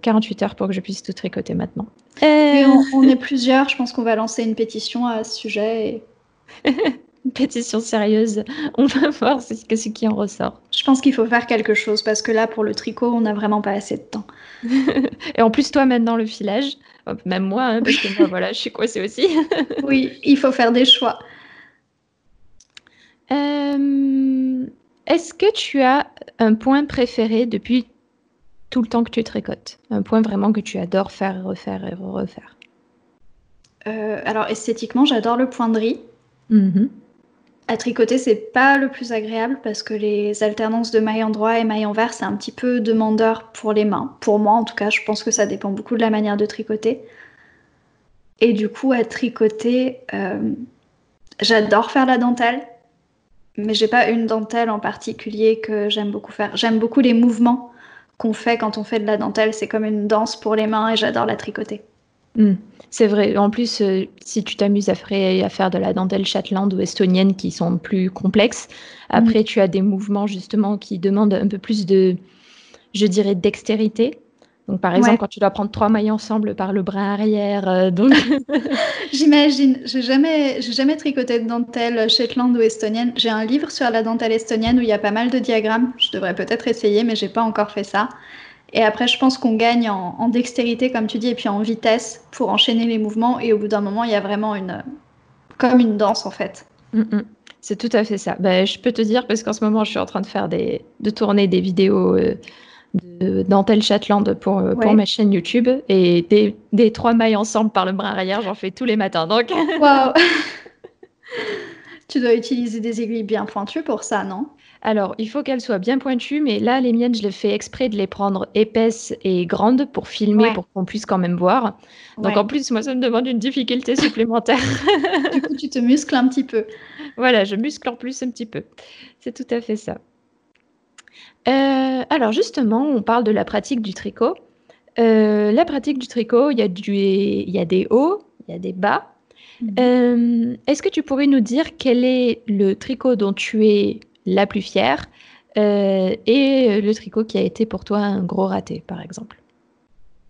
48 euh, heures pour que je puisse tout tricoter maintenant. on, est plusieurs, je pense qu'on va lancer une pétition à ce sujet. une pétition sérieuse. On va voir ce, ce qui en ressort. Je pense qu'il faut faire quelque chose parce que là, pour le tricot, on n'a vraiment pas assez de temps. Et en plus, toi, maintenant, le filage, même moi, hein, parce que moi, voilà, je suis coincée aussi. oui, il faut faire des choix. Euh, est-ce que tu as un point préféré depuis tout le temps que tu tricotes Un point vraiment que tu adores faire, refaire et refaire? Euh, Alors, esthétiquement, j'adore le point de riz. Mm-hmm. À tricoter, c'est pas le plus agréable parce que les alternances de mailles en droit et mailles envers, c'est un petit peu demandeur pour les mains. Pour moi, en tout cas, je pense que ça dépend beaucoup de la manière de tricoter. Et du coup, à tricoter, euh, j'adore faire la dentelle, mais j'ai pas une dentelle en particulier que j'aime beaucoup faire. J'aime beaucoup les mouvements qu'on fait quand on fait de la dentelle. C'est comme une danse pour les mains et j'adore la tricoter. Hmm. C'est vrai. En plus, euh, si tu t'amuses à, faire de la dentelle Shetland ou estonienne qui sont plus complexes, après hmm. tu as des mouvements justement qui demandent un peu plus de, je dirais, dextérité. Donc, par exemple, quand tu dois prendre trois mailles ensemble par le bras arrière, euh, donc. J'imagine. J'ai jamais, j'ai jamais tricoté de dentelle Shetland ou estonienne. J'ai un livre sur la dentelle estonienne où il y a pas mal de diagrammes. Je devrais peut-être essayer, mais j'ai pas encore fait ça. Et après, je pense qu'on gagne en, dextérité, comme tu dis, et puis en vitesse pour enchaîner les mouvements. Et au bout d'un moment, il y a vraiment une, comme une danse en fait. Mm, mm. C'est tout à fait ça. Ben, je peux te dire parce qu'en ce moment, je suis en train de faire des, de tourner des vidéos. Euh, de dentelle Chatland pour, euh, pour ma chaîne YouTube et des, des, trois mailles ensemble par le bras arrière, j'en fais tous les matins. Donc, waouh Tu dois utiliser des aiguilles bien pointues pour ça, non? Alors, il faut qu'elles soient bien pointues, mais là, les miennes, je les fais exprès de les prendre épaisses et grandes pour filmer, pour qu'on puisse quand même voir. Donc, en plus, moi, ça me demande une difficulté supplémentaire. du coup, tu te muscles un petit peu. Voilà, je muscle en plus un petit peu. C'est tout à fait ça. Euh, alors justement, on parle de la pratique du tricot. Euh, la pratique du tricot, il y, a il y a des hauts, il y a des bas. Mhm. Euh, est-ce que tu pourrais nous dire quel est le tricot dont tu es la plus fière et le tricot qui a été pour toi un gros raté, par exemple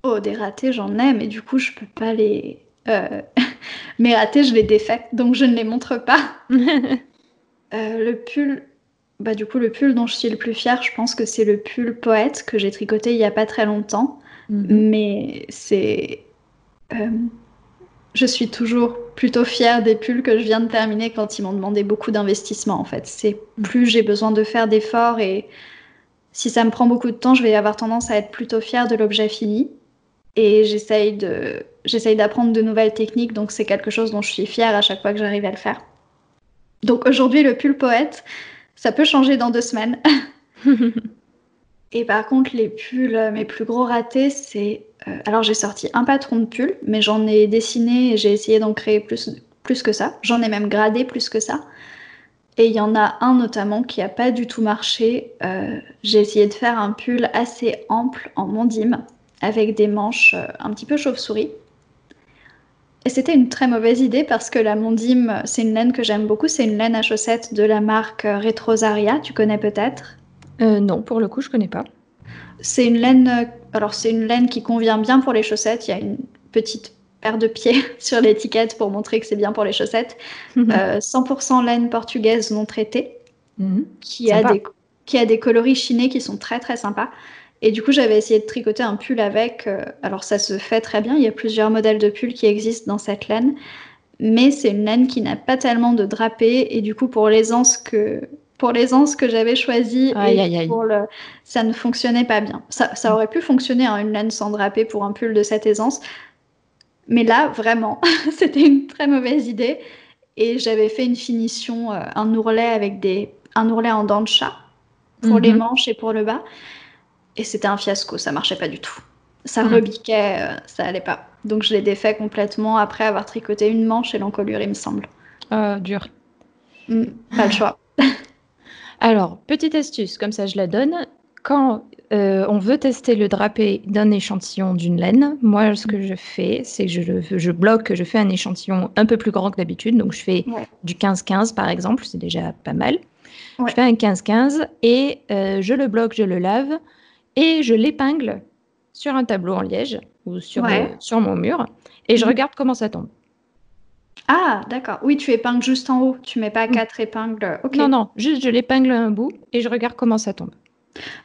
Oh, des ratés, j'en ai, mais du coup, je peux pas les. Mes ratés, je les défais, donc je ne les montre pas. le pull, bah, du coup, le pull dont je suis le plus fière, je pense que c'est le pull poète que j'ai tricoté il n'y a pas très longtemps. Mhm. Mais c'est. Je suis toujours plutôt fière des pulls que je viens de terminer quand ils m'ont demandé beaucoup d'investissement, en fait. C'est plus j'ai besoin de faire d'efforts et si ça me prend beaucoup de temps, je vais avoir tendance à être plutôt fière de l'objet fini. Et j'essaye de, j'essaye d'apprendre de nouvelles techniques, donc c'est quelque chose dont je suis fière à chaque fois que j'arrive à le faire. Donc aujourd'hui, le pull poète, ça peut changer dans deux semaines. et par contre, les pulls, euh, mes plus gros ratés, c'est. Euh, alors, j'ai sorti un patron de pull, mais j'en ai dessiné et j'ai essayé d'en créer plus, que ça. J'en ai même gradé plus que ça. Et il y en a un notamment qui n'a pas du tout marché. Euh, j'ai essayé de faire un pull assez ample en mondime, avec des manches un petit peu chauve-souris. Et c'était une très mauvaise idée parce que la Mondim, c'est une laine que j'aime beaucoup. C'est une laine à chaussettes de la marque Retrosaria. Tu connais peut-être euh, Non, pour le coup, je connais pas. C'est une laine. Alors, c'est une laine qui convient bien pour les chaussettes. Il y a une petite paire de pieds sur l'étiquette pour montrer que c'est bien pour les chaussettes. 100% euh, laine portugaise non traitée, mhm. qui, a des, qui a des coloris chinés qui sont très très sympas. Et du coup, j'avais essayé de tricoter un pull avec. Euh, alors, ça se fait très bien. Il y a plusieurs modèles de pulls qui existent dans cette laine. Mais c'est une laine qui n'a pas tellement de drapé. Et du coup, pour l'aisance que, pour l'aisance que j'avais choisie, Le... ça ne fonctionnait pas bien. Ça, ça aurait pu fonctionner, hein, une laine sans drapé pour un pull de cette aisance. Mais là, vraiment, c'était une très mauvaise idée. Et j'avais fait une finition, euh, un ourlet avec des, un ourlet en dents de chat pour les mhm. manches et pour le bas. Et c'était un fiasco, ça marchait pas du tout. Ça hmm. rebiquait, euh, ça allait pas. Donc je l'ai défait complètement après avoir tricoté une manche et l'encolure, il me semble. Euh, dur. Hmm, pas le choix. Alors, petite astuce, comme ça je la donne. Quand euh, on veut tester le drapé d'un échantillon d'une laine, moi ce que je fais, c'est que je, je, bloque, je fais un échantillon un peu plus grand que d'habitude. Donc je fais du 15-15 par exemple, c'est déjà pas mal. Je fais un 15-15 et euh, je le bloque, je le lave et je l'épingle sur un tableau en liège ou sur, sur mon mur et je mhm. regarde comment ça tombe. Ah, d'accord. Oui, tu épingles juste en haut. Tu mets pas mm. quatre épingles. Non, non, juste je l'épingle un bout et je regarde comment ça tombe.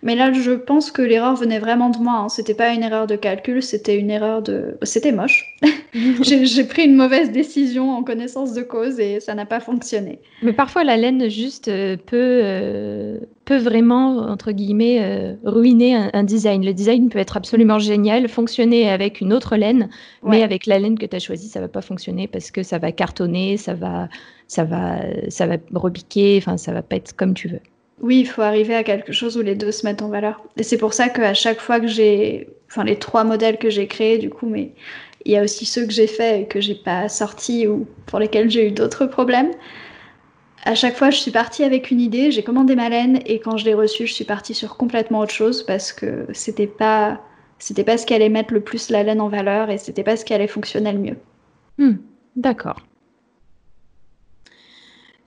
Mais là, je pense que l'erreur venait vraiment de moi. Hein. C'était pas une erreur de calcul, c'était une erreur de. C'était moche. j'ai pris une mauvaise décision en connaissance de cause et ça n'a pas fonctionné. Mais parfois, la laine juste euh, peut, euh, peut vraiment, entre guillemets, euh, ruiner un, design. Le design peut être absolument génial, fonctionner avec une autre laine, mais avec la laine que tu as choisie, ça va pas fonctionner parce que ça va cartonner, ça va, ça va, ça va repiquer, enfin, ça va pas être comme tu veux. Oui, il faut arriver à quelque chose où les deux se mettent en valeur. Et c'est pour ça qu'à chaque fois que j'ai, enfin les trois modèles que j'ai créés, du coup, mais il y a aussi ceux que j'ai faits et que j'ai pas sortis ou pour lesquels j'ai eu d'autres problèmes. à chaque fois, je suis partie avec une idée, j'ai commandé ma laine et quand je l'ai reçue, je suis partie sur complètement autre chose parce que c'était pas c'était pas ce qui allait mettre le plus la laine en valeur et c'était pas ce qui allait fonctionner le mieux. Hmm, d'accord.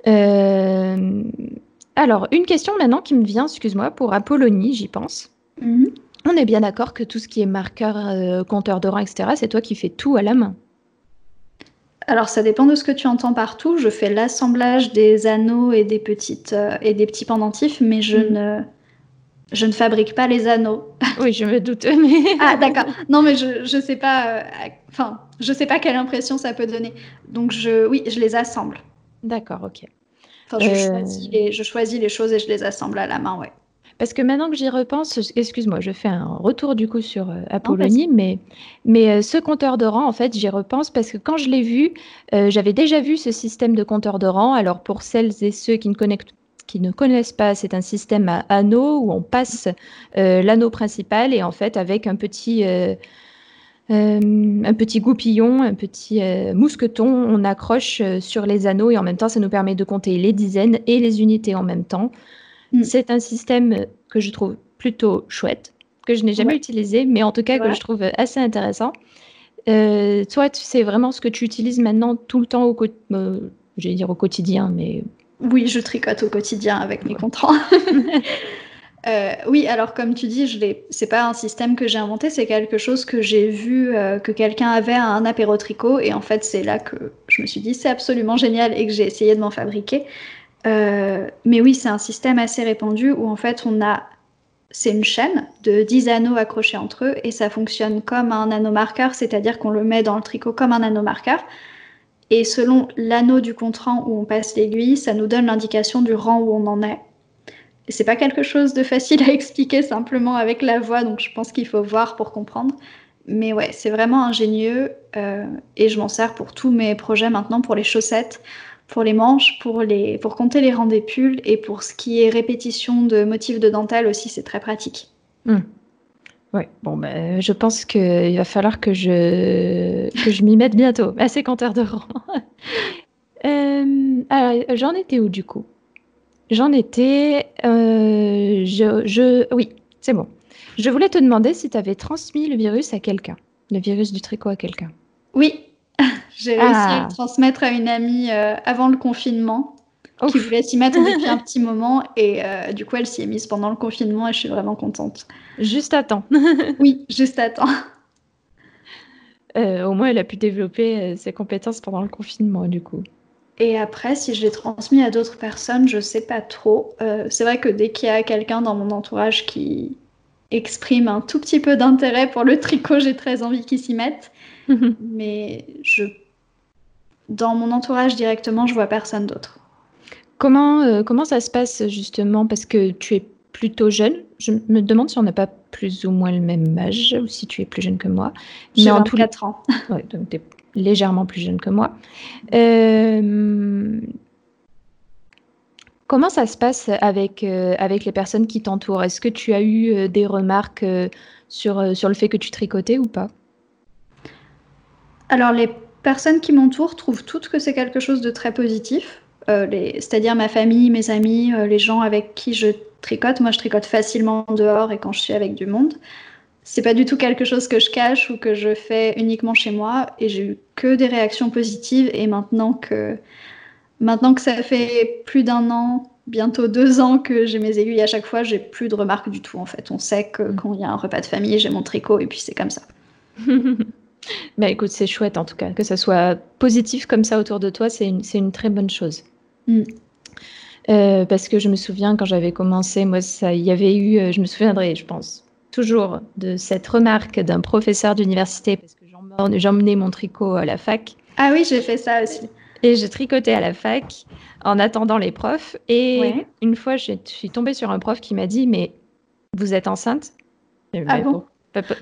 Euh, alors, une question maintenant qui me vient, excuse-moi, pour Apollonie, j'y pense. Mhm. On est bien d'accord que tout ce qui est marqueur, euh, compteur de rang, etc., c'est toi qui fais tout à la main. Alors, ça dépend de ce que tu entends partout. Je fais l'assemblage des anneaux et des, petites, euh, et des petits pendentifs, mais je, mhm. ne, je ne fabrique pas les anneaux. Oui, je me doute. Mais... ah, d'accord. Non, mais je ne sais pas. enfin, je sais pas quelle impression ça peut donner. Donc, je, oui, je les assemble. D'accord, ok. Enfin, euh, je, choisis les, choses et je les assemble à la main, ouais. Parce que maintenant que j'y repense, excuse-moi, je fais un retour du coup sur euh, Apollonie, mais, mais euh, ce compteur de rang, en fait, j'y repense parce que quand je l'ai vu, j'avais déjà vu ce système de compteur de rang. Alors pour celles et ceux qui ne, qui ne connaissent pas, c'est un système à anneaux où on passe l'anneau principal et en fait avec un petit euh, un petit goupillon, un petit euh, mousqueton, on accroche euh, sur les anneaux et en même temps, ça nous permet de compter les dizaines et les unités en même temps. Mm. C'est un système que je trouve plutôt chouette, que je n'ai jamais utilisé, mais en tout cas que je trouve assez intéressant. toi, sais vraiment ce que tu utilises maintenant tout le temps au, dire au quotidien, mais oui, je tricote au quotidien avec mes contrats. Euh, oui, alors comme tu dis, ce n'est pas un système que j'ai inventé, c'est quelque chose que j'ai vu euh, que quelqu'un avait à un apéro tricot et en fait c'est là que je me suis dit c'est absolument génial et que j'ai essayé de m'en fabriquer. Euh, mais oui, c'est un système assez répandu où en fait on a c'est une chaîne de 10 anneaux accrochés entre eux et ça fonctionne comme un anneau marqueur, c'est-à-dire qu'on le met dans le tricot comme un anneau marqueur. Et selon l'anneau du contrant où on passe l'aiguille, ça nous donne l'indication du rang où on en est c'est pas quelque chose de facile à expliquer simplement avec la voix, donc je pense qu'il faut voir pour comprendre. Mais ouais, c'est vraiment ingénieux euh, et je m'en sers pour tous mes projets maintenant, pour les chaussettes, pour les manches, pour, compter les rangs des pulls et pour ce qui est répétition de motifs de dentelle aussi, c'est très pratique. Hmm. Oui, bon, ben, je pense qu'il va falloir que je, que je m'y mette bientôt à ces compteurs de rang. euh, alors, j'en étais où du coup? J'en étais. Euh, je, oui, c'est bon. Je voulais te demander si tu avais transmis le virus à quelqu'un, le virus du tricot à quelqu'un. Oui, j'ai réussi à ah. le transmettre à une amie euh, avant le confinement qui voulait s'y mettre depuis un petit moment et euh, du coup elle s'y est mise pendant le confinement et je suis vraiment contente. Juste à temps. oui, juste à temps. au moins elle a pu développer ses compétences pendant le confinement du coup. Et après, si je l'ai transmis à d'autres personnes, je sais pas trop. Euh, c'est vrai que dès qu'il y a quelqu'un dans mon entourage qui exprime un tout petit peu d'intérêt pour le tricot, j'ai très envie qu'il s'y mette. Mais je... dans mon entourage directement, je vois personne d'autre. Comment, euh, comment ça se passe justement? Parce que tu es plutôt jeune. Je me demande si on n'a pas plus ou moins le même âge ou si tu es plus jeune que moi. J'ai 24 ans. Ouais, donc tu légèrement plus jeune que moi. Euh, comment ça se passe avec, euh, avec les personnes qui t'entourent? Est-ce que tu as eu euh, des remarques sur, sur le fait que tu tricotais ou pas? Alors, les personnes qui m'entourent trouvent toutes que c'est quelque chose de très positif. C'est-à-dire ma famille, mes amis, les gens avec qui je tricote. Moi, je tricote facilement dehors et quand je suis avec du monde c'est pas du tout quelque chose que je cache ou que je fais uniquement chez moi et j'ai eu que des réactions positives et maintenant que maintenant que ça fait plus d'un an bientôt deux ans que j'ai mes aiguilles à chaque fois j'ai plus de remarques du tout en fait on sait que mm. quand il y a un repas de famille j'ai mon tricot et puis c'est comme ça bah écoute c'est chouette en tout cas que ça soit positif comme ça autour de toi c'est une, une très bonne chose mm. euh, parce que je me souviens quand j'avais commencé moi ça il y avait eu euh, je me souviendrai je pense toujours de cette remarque d'un professeur d'université, parce que j'emmenais mon tricot à la fac. Ah oui, j'ai fait ça aussi. Et je tricotais à la fac en attendant les profs. Et une fois, je suis tombée sur un prof qui m'a dit Mais vous êtes enceinte? Ah bon?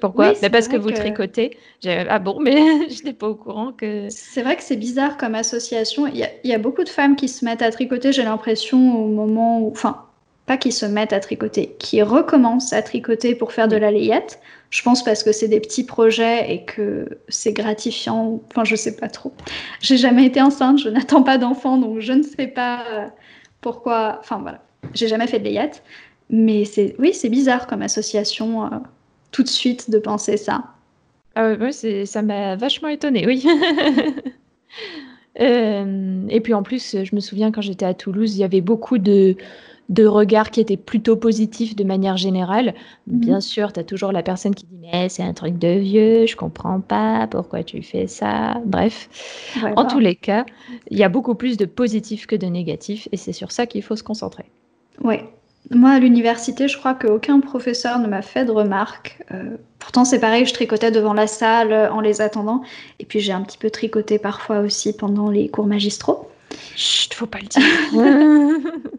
Pourquoi Parce que vous tricotez. Ah bon, mais je n'étais pas au courant que. C'est vrai que c'est bizarre comme association. Il y, a, il y, a, beaucoup de femmes qui se mettent à tricoter, j'ai l'impression, au moment où. Enfin, pas qui se mettent à tricoter, qui recommencent à tricoter pour faire de la layette. Je pense parce que c'est des petits projets et que c'est gratifiant. Enfin, je sais pas trop. J'ai jamais été enceinte, je n'attends pas d'enfant, donc je ne sais pas euh, pourquoi. Enfin voilà, j'ai jamais fait de layette, mais c'est oui, c'est bizarre comme association euh, tout de suite de penser ça. Ah ouais, ça m'a vachement étonnée, oui. Euh, et puis en plus, je me souviens quand j'étais à Toulouse, il y avait beaucoup de, de regards qui étaient plutôt positifs de manière générale. Mhm. Bien sûr, tu as toujours la personne qui dit Mais c'est un truc de vieux, je comprends pas, pourquoi tu fais ça? Bref, en tous les cas, il y a beaucoup plus de positifs que de négatifs et c'est sur ça qu'il faut se concentrer. Oui. Moi, à l'université, je crois qu'aucun professeur ne m'a fait de remarques. Euh, pourtant, c'est pareil, je tricotais devant la salle euh, en les attendant. Et puis, j'ai un petit peu tricoté parfois aussi pendant les cours magistraux. Chut, faut pas le dire.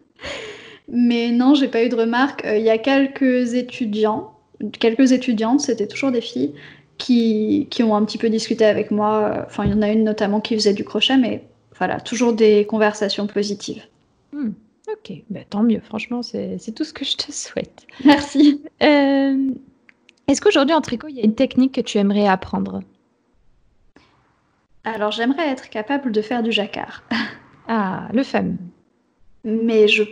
Mais non, j'ai pas eu de remarques. Euh, il y a quelques étudiants, quelques étudiantes, c'était toujours des filles, qui, qui, ont un petit peu discuté avec moi. Enfin, il y en a une notamment qui faisait du crochet, mais voilà, toujours des conversations positives. Hmm, ok, bah, tant mieux. Franchement, c'est tout ce que je te souhaite. Merci. Euh, est-ce qu'aujourd'hui en tricot, il y a une technique que tu aimerais apprendre? Alors, j'aimerais être capable de faire du jacquard. Ah, le fameux. Mais je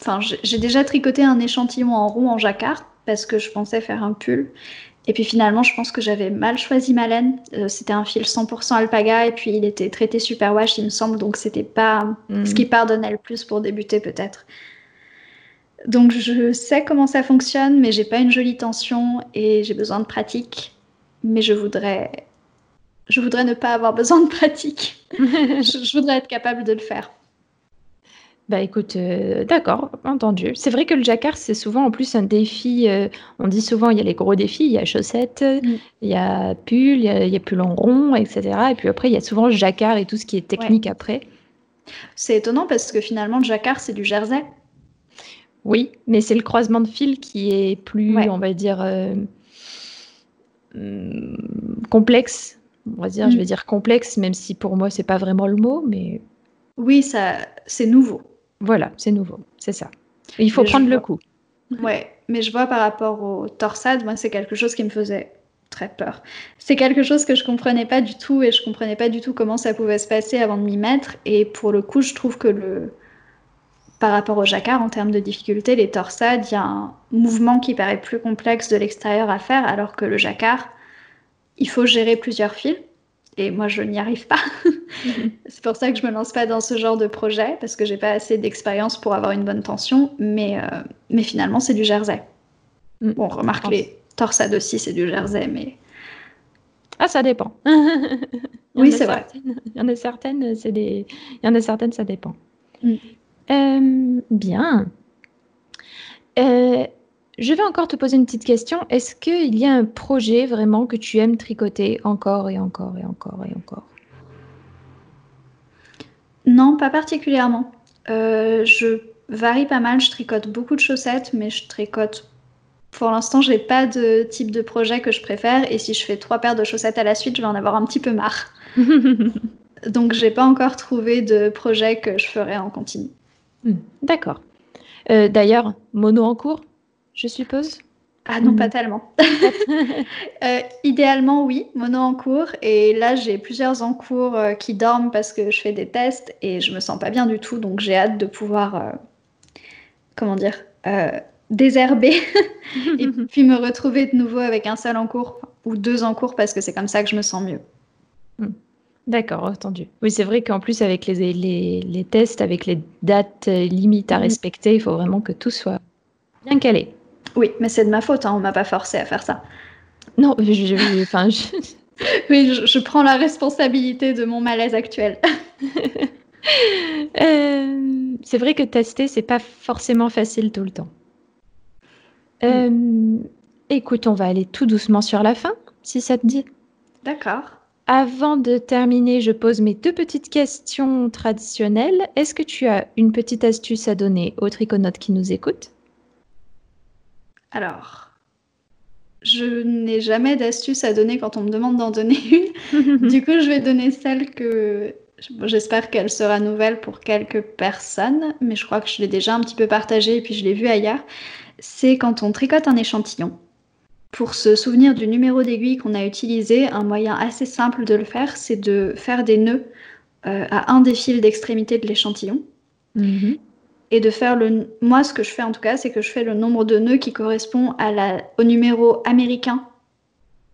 Enfin, j'ai déjà tricoté un échantillon en rond en jacquard parce que je pensais faire un pull. Et puis finalement, je pense que j'avais mal choisi ma laine. Euh, c'était un fil 100% alpaga et puis il était traité super wash, il me semble. Donc c'était pas hmm. ce qui pardonnait le plus pour débuter peut-être. Donc je sais comment ça fonctionne, mais j'ai pas une jolie tension et j'ai besoin de pratique. Mais je voudrais, je voudrais ne pas avoir besoin de pratique. je voudrais être capable de le faire. Bah écoute, euh, d'accord, entendu. C'est vrai que le jacquard, c'est souvent en plus un défi. Euh, on dit souvent, il y a les gros défis, il y a chaussettes, mm. il y a pull, il y a, il y a pull en rond, etc. Et puis après, il y a souvent le jacquard et tout ce qui est technique après. C'est étonnant parce que finalement, le jacquard, c'est du jersey. Oui, mais c'est le croisement de fils qui est plus, on va dire, euh, hmm, complexe. On va dire, je mm. vais dire complexe, même si pour moi, c'est pas vraiment le mot, mais Oui, ça, c'est nouveau. Voilà, c'est nouveau, c'est ça. il faut prendre le coup. Ouais, mais je vois par rapport au torsade, moi, c'est quelque chose qui me faisait très peur. C'est quelque chose que je comprenais pas du tout et je comprenais pas du tout comment ça pouvait se passer avant de m'y mettre. Et pour le coup, je trouve que le par rapport au jacquard, en termes de difficulté, les torsades, il y a un mouvement qui paraît plus complexe de l'extérieur à faire, alors que le jacquard, il faut gérer plusieurs fils. Et moi, je n'y arrive pas. c'est pour ça que je me lance pas dans ce genre de projet, parce que j'ai pas assez d'expérience pour avoir une bonne tension. Mais, euh, mais finalement, c'est du jersey. Mm. Bon, remarque, les torsades aussi, c'est du jersey, mais. Ah, ça dépend. oui, c'est vrai. Il y en a certaines, c'est des. Il y en a certaines, ça dépend. Mm. Euh, bien. Euh, je vais encore te poser une petite question. Est-ce qu'il y a un projet vraiment que tu aimes tricoter encore et encore et encore et encore? Non, pas particulièrement. Euh, je varie pas mal. Je tricote beaucoup de chaussettes, mais je tricote. Pour l'instant, j'ai pas de type de projet que je préfère. Et si je fais trois paires de chaussettes à la suite, je vais en avoir un petit peu marre. Donc, j'ai pas encore trouvé de projet que je ferai en continu. Hmm, d'accord. Euh, d'ailleurs, mono en cours? Je suppose Ah non, pas mhm. tellement. Euh, idéalement, oui, mono en cours. Et là, j'ai plusieurs en cours euh, qui dorment parce que je fais des tests et je me sens pas bien du tout. Donc, j'ai hâte de pouvoir, euh, comment dire, désherber et puis me retrouver de nouveau avec un seul en cours ou deux en cours parce que c'est comme ça que je me sens mieux. Hmm. D'accord, entendu. Oui, c'est vrai qu'en plus, avec les, les, les, tests, avec les dates limites à mhm. respecter, il faut vraiment que tout soit bien calé. Oui, mais c'est de ma faute, hein, on m'a pas forcé à faire ça. Non, je, enfin, oui, je, prends la responsabilité de mon malaise actuel. Euh, c'est vrai que tester, c'est pas forcément facile tout le temps. Euh, écoute, on va aller tout doucement sur la fin, si ça te dit. D'accord. Avant de terminer, je pose mes deux petites questions traditionnelles. Est-ce que tu as une petite astuce à donner aux triconautes qui nous écoutent? Alors, je n'ai jamais d'astuce à donner quand on me demande d'en donner une. du coup, je vais donner celle que J'espère qu'elle sera nouvelle pour quelques personnes, mais je crois que je l'ai déjà un petit peu partagée et puis je l'ai vue ailleurs. C'est quand on tricote un échantillon. Pour se souvenir du numéro d'aiguille qu'on a utilisé, un moyen assez simple de le faire, c'est de faire des nœuds euh, à un des fils d'extrémité de l'échantillon. Mhm. Et de faire le. Moi, ce que je fais en tout cas, c'est que je fais le nombre de nœuds qui correspond à la... au numéro américain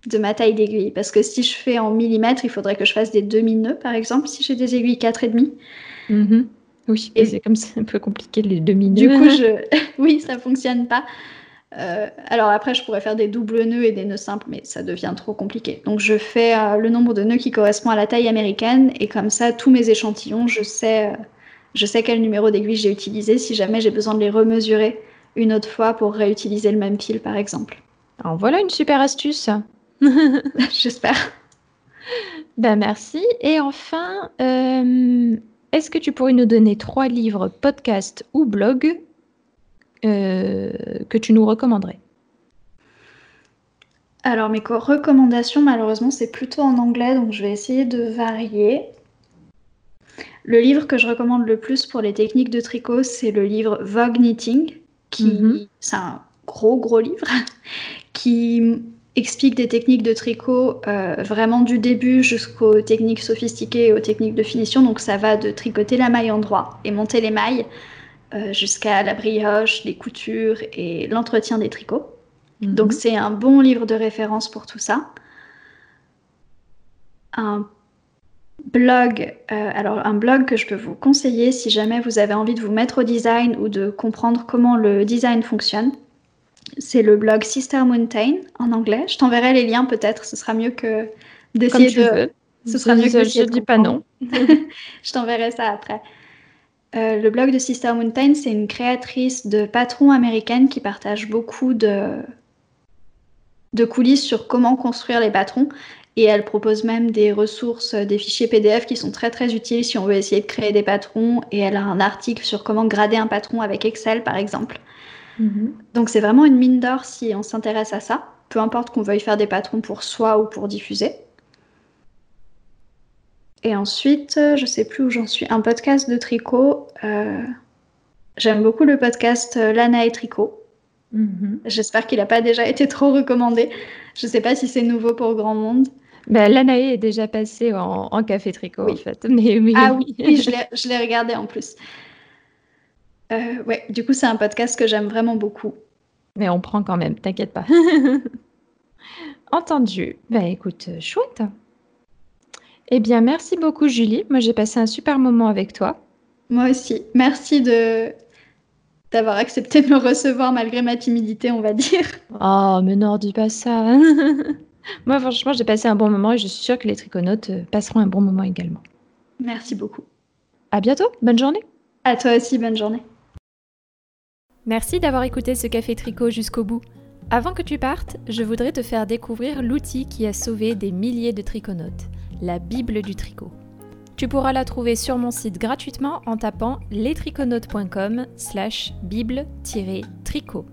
de ma taille d'aiguille. Parce que si je fais en millimètres, il faudrait que je fasse des demi-nœuds, par exemple, si j'ai des aiguilles 4,5. Mm Oui, et c'est comme c'est un peu compliqué les demi-nœuds. Du coup, je... oui, ça fonctionne pas. Euh, alors après, je pourrais faire des doubles nœuds et des nœuds simples, mais ça devient trop compliqué. Donc je fais euh, le nombre de nœuds qui correspond à la taille américaine, et comme ça, tous mes échantillons, je sais, euh, je sais quel numéro d'aiguille j'ai utilisé si jamais j'ai besoin de les remesurer une autre fois pour réutiliser le même fil, par exemple. Alors voilà une super astuce. J'espère. Ben merci. Et enfin, euh, est-ce que tu pourrais nous donner trois livres, podcasts ou blogs euh, que tu nous recommanderais? Alors mes recommandations, malheureusement, c'est plutôt en anglais, donc je vais essayer de varier. Le livre que je recommande le plus pour les techniques de tricot, c'est le livre Vogue Knitting, qui mhm. c'est un gros gros livre qui explique des techniques de tricot euh, vraiment du début jusqu'aux techniques sophistiquées et aux techniques de finition. Donc ça va de tricoter la maille en droit et monter les mailles euh, jusqu'à la brioche, les coutures et l'entretien des tricots. Mhm. Donc c'est un bon livre de référence pour tout ça. Un blog, euh, alors un blog que je peux vous conseiller si jamais vous avez envie de vous mettre au design ou de comprendre comment le design fonctionne. C'est le blog Sister Mountain en anglais. Je t'enverrai les liens peut-être, ce sera mieux que d'essayer de. Ce sera mieux que je dis pas non. je t'enverrai ça après. Euh, le blog de Sister Mountain, c'est une créatrice de patrons américaine qui partage beaucoup de, de coulisses sur comment construire les patrons. Et elle propose même des ressources, des fichiers PDF qui sont très très utiles si on veut essayer de créer des patrons. Et elle a un article sur comment grader un patron avec Excel par exemple. Mhm. Donc c'est vraiment une mine d'or si on s'intéresse à ça, peu importe qu'on veuille faire des patrons pour soi ou pour diffuser. Et ensuite, je sais plus où j'en suis, un podcast de tricot. Euh, j'aime beaucoup le podcast euh, Lana et Tricot. Mhm. J'espère qu'il n'a pas déjà été trop recommandé. Je ne sais pas si c'est nouveau pour grand monde. Ben, Lanae est déjà passé en, café tricot en fait. Mais ah oui, oui je l'ai regardé en plus. Euh, ouais, du coup, c'est un podcast que j'aime vraiment beaucoup. Mais on prend quand même, t'inquiète pas. Entendu. Ben écoute, euh, chouette. Eh bien, merci beaucoup, Julie. Moi, j'ai passé un super moment avec toi. Moi aussi. Merci de d'avoir accepté de me recevoir malgré ma timidité, on va dire. Oh, mais non, dis pas ça. Moi, franchement, j'ai passé un bon moment et je suis sûre que les triconautes euh, passeront un bon moment également. Merci beaucoup. À bientôt. Bonne journée. À toi aussi, bonne journée. Merci d'avoir écouté ce café tricot jusqu'au bout. Avant que tu partes, je voudrais te faire découvrir l'outil qui a sauvé des milliers de triconautes, la Bible du tricot. Tu pourras la trouver sur mon site gratuitement en tapant lestriconautes.com slash bible-tricot.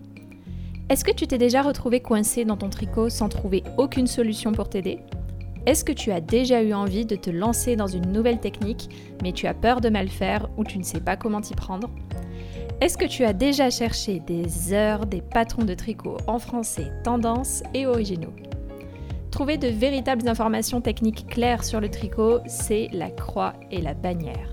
Est-ce que tu t'es déjà retrouvé coincé dans ton tricot sans trouver aucune solution pour t'aider? Est-ce que tu as déjà eu envie de te lancer dans une nouvelle technique, mais tu as peur de mal faire ou tu ne sais pas comment t'y prendre? Est-ce que tu as déjà cherché des heures des patrons de tricot en français, tendance et originaux? Trouver de véritables informations techniques claires sur le tricot, c'est la croix et la bannière.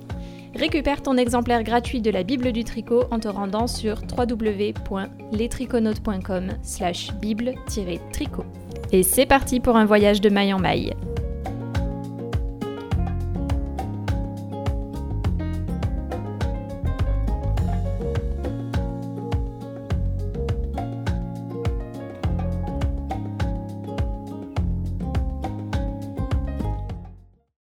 Récupère ton exemplaire gratuit de la Bible du tricot en te rendant sur www.lestriconautes.com slash bible-tricot. Et c'est parti pour un voyage de maille en maille.